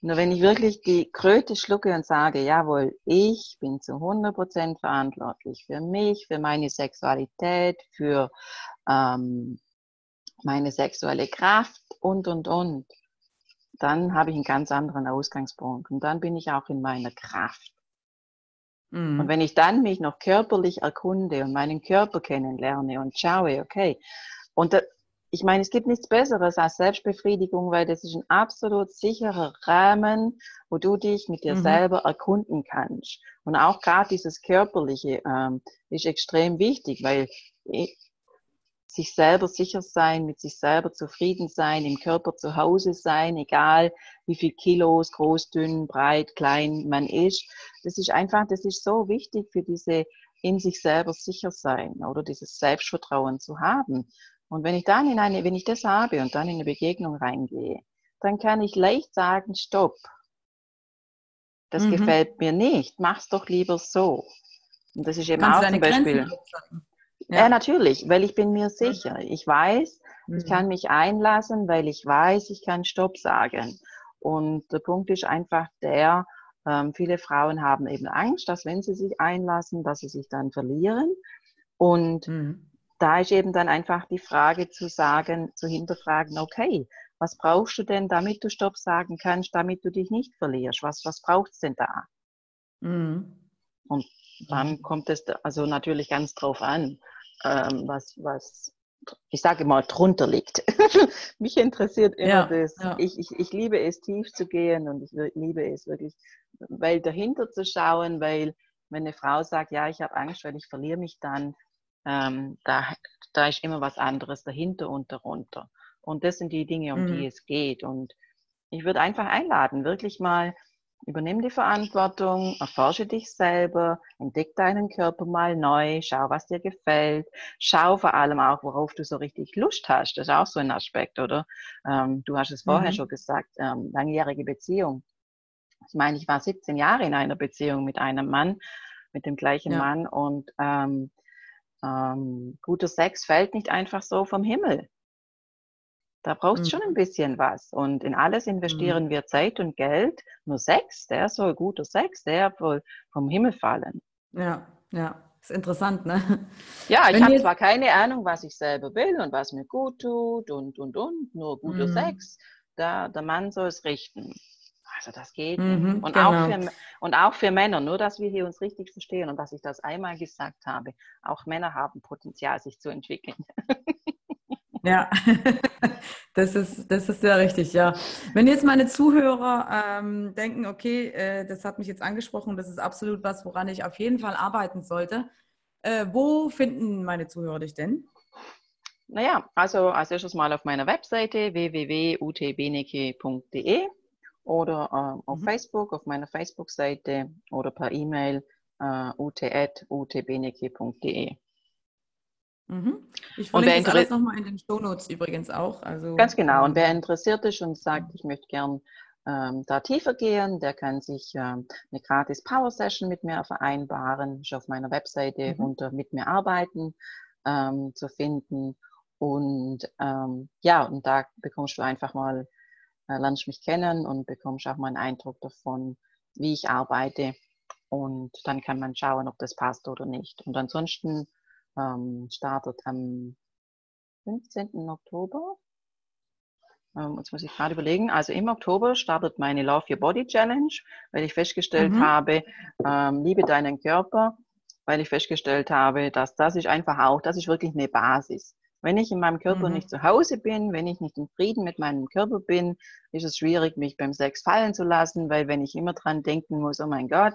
Nur wenn ich wirklich die Kröte schlucke und sage, jawohl, ich bin zu 100 Prozent verantwortlich für mich, für meine Sexualität, für ähm, meine sexuelle Kraft und, und, und dann habe ich einen ganz anderen Ausgangspunkt und dann bin ich auch in meiner Kraft. Mhm. Und wenn ich dann mich noch körperlich erkunde und meinen Körper kennenlerne und schaue, okay, und da, ich meine, es gibt nichts Besseres als Selbstbefriedigung, weil das ist ein absolut sicherer Rahmen, wo du dich mit dir mhm. selber erkunden kannst. Und auch gerade dieses Körperliche ähm, ist extrem wichtig, weil sich selber sicher sein, mit sich selber zufrieden sein, im Körper zu Hause sein, egal wie viel Kilos, groß, dünn, breit, klein man ist. Das ist einfach, das ist so wichtig für diese in sich selber sicher sein oder dieses Selbstvertrauen zu haben. Und wenn ich dann in eine, wenn ich das habe und dann in eine Begegnung reingehe, dann kann ich leicht sagen, stopp. Das mhm. gefällt mir nicht. Mach's doch lieber so. Und das ist eben Kannst auch zum Beispiel. Grenzen ja. ja, natürlich, weil ich bin mir sicher. Ich weiß, mhm. ich kann mich einlassen, weil ich weiß, ich kann Stopp sagen. Und der Punkt ist einfach der, ähm, viele Frauen haben eben Angst, dass wenn sie sich einlassen, dass sie sich dann verlieren. Und mhm. da ist eben dann einfach die Frage zu sagen, zu hinterfragen, okay, was brauchst du denn, damit du Stopp sagen kannst, damit du dich nicht verlierst? Was, was braucht es denn da? Mhm. Und dann kommt es also natürlich ganz drauf an, ähm, was, was ich sage mal, drunter liegt. (laughs) Mich interessiert immer ja, das. Ja. Ich, ich, ich liebe es, tief zu gehen und ich liebe es wirklich, weil dahinter zu schauen, weil wenn eine Frau sagt, ja, ich habe Angst, weil ich verliere mich dann, ähm, da, da ist immer was anderes dahinter und darunter. Und das sind die Dinge, um mhm. die es geht. Und ich würde einfach einladen, wirklich mal Übernimm die Verantwortung, erforsche dich selber, entdeck deinen Körper mal neu, schau, was dir gefällt, schau vor allem auch, worauf du so richtig Lust hast. Das ist auch so ein Aspekt, oder? Ähm, du hast es vorher mhm. schon gesagt, ähm, langjährige Beziehung. Ich meine, ich war 17 Jahre in einer Beziehung mit einem Mann, mit dem gleichen ja. Mann und ähm, ähm guter Sex fällt nicht einfach so vom Himmel. Da braucht es mhm. schon ein bisschen was. Und in alles investieren mhm. wir Zeit und Geld. Nur Sex, der soll guter Sex, der soll vom Himmel fallen. Ja, ja. Ist interessant, ne? Ja, ich habe zwar keine Ahnung, was ich selber will und was mir gut tut und, und, und, nur guter mhm. Sex. Da, der Mann soll es richten. Also das geht. Mhm, und, genau. auch für, und auch für Männer, nur dass wir hier uns richtig verstehen und dass ich das einmal gesagt habe. Auch Männer haben Potenzial, sich zu entwickeln. (laughs) Ja, (laughs) das ist, das ist sehr richtig, ja. Wenn jetzt meine Zuhörer ähm, denken, okay, äh, das hat mich jetzt angesprochen, das ist absolut was, woran ich auf jeden Fall arbeiten sollte, äh, wo finden meine Zuhörer dich denn? Naja, also als erstes mal auf meiner Webseite www.utbeneke.de oder äh, auf mhm. Facebook, auf meiner Facebook-Seite oder per E-Mail äh, ut.utbeneke.de. Mhm. Ich verlinke das alles nochmal in den Shownotes übrigens auch. Also, ganz genau. Und wer interessiert ist und sagt, ich möchte gern ähm, da tiefer gehen, der kann sich ähm, eine gratis Power Session mit mir vereinbaren. Ist auf meiner Webseite mhm. unter Mit mir arbeiten ähm, zu finden. Und ähm, ja, und da bekommst du einfach mal, äh, lernst mich kennen und bekommst auch mal einen Eindruck davon, wie ich arbeite. Und dann kann man schauen, ob das passt oder nicht. Und ansonsten ähm, startet am 15. Oktober. Ähm, jetzt muss ich gerade überlegen. Also im Oktober startet meine Love Your Body Challenge, weil ich festgestellt mhm. habe, ähm, liebe deinen Körper, weil ich festgestellt habe, dass das ist einfach auch, das ist wirklich eine Basis. Wenn ich in meinem Körper mhm. nicht zu Hause bin, wenn ich nicht in Frieden mit meinem Körper bin, ist es schwierig, mich beim Sex fallen zu lassen, weil wenn ich immer dran denken muss, oh mein Gott,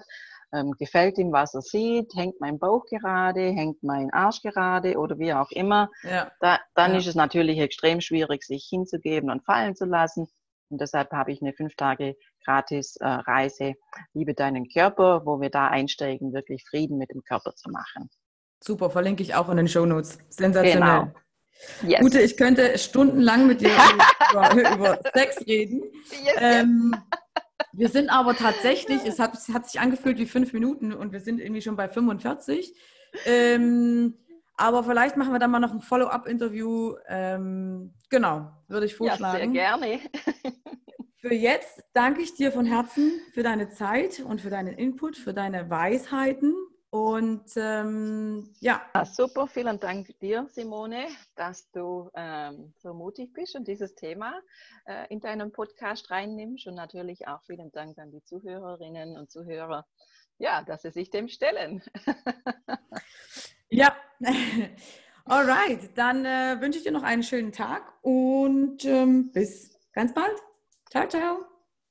ähm, gefällt ihm, was er sieht, hängt mein Bauch gerade, hängt mein Arsch gerade oder wie auch immer, ja. da, dann ja. ist es natürlich extrem schwierig, sich hinzugeben und fallen zu lassen. Und deshalb habe ich eine fünf Tage gratis äh, Reise, Liebe deinen Körper, wo wir da einsteigen, wirklich Frieden mit dem Körper zu machen. Super, verlinke ich auch in den Show Notes. Sensationell. Genau. Yes. Ute, ich könnte stundenlang mit dir (laughs) über, über Sex reden. Yes, ähm, yes. Wir sind aber tatsächlich, es hat, es hat sich angefühlt wie fünf Minuten und wir sind irgendwie schon bei 45. Ähm, aber vielleicht machen wir dann mal noch ein Follow-up-Interview. Ähm, genau, würde ich vorschlagen. Ja, sehr gerne. (laughs) für jetzt danke ich dir von Herzen für deine Zeit und für deinen Input, für deine Weisheiten. Und ähm, ja. ja. Super, vielen Dank dir, Simone, dass du ähm, so mutig bist und dieses Thema äh, in deinen Podcast reinnimmst. Und natürlich auch vielen Dank an die Zuhörerinnen und Zuhörer, ja, dass sie sich dem stellen. ja. (laughs) Alright, dann äh, wünsche ich dir noch einen schönen Tag und ähm, bis ganz bald. Ciao, ciao.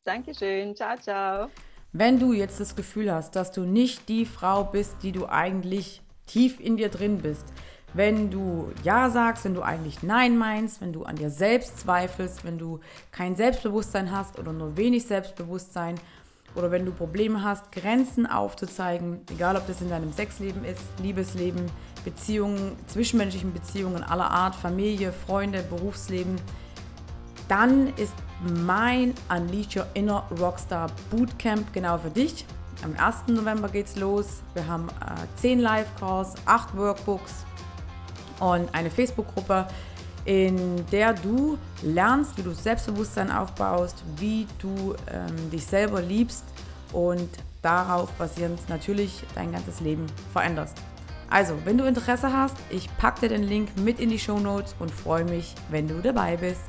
Dankeschön. Ciao, ciao. Wenn du jetzt das Gefühl hast, dass du nicht die Frau bist, die du eigentlich tief in dir drin bist, wenn du Ja sagst, wenn du eigentlich Nein meinst, wenn du an dir selbst zweifelst, wenn du kein Selbstbewusstsein hast oder nur wenig Selbstbewusstsein oder wenn du Probleme hast, Grenzen aufzuzeigen, egal ob das in deinem Sexleben ist, Liebesleben, Beziehungen, zwischenmenschlichen Beziehungen aller Art, Familie, Freunde, Berufsleben, dann ist mein Unleash Your Inner Rockstar Bootcamp genau für dich. Am 1. November geht's los. Wir haben äh, 10 Live-Calls, 8 Workbooks und eine Facebook-Gruppe, in der du lernst, wie du Selbstbewusstsein aufbaust, wie du ähm, dich selber liebst und darauf basierend natürlich dein ganzes Leben veränderst. Also, wenn du Interesse hast, ich packe dir den Link mit in die Show Notes und freue mich, wenn du dabei bist.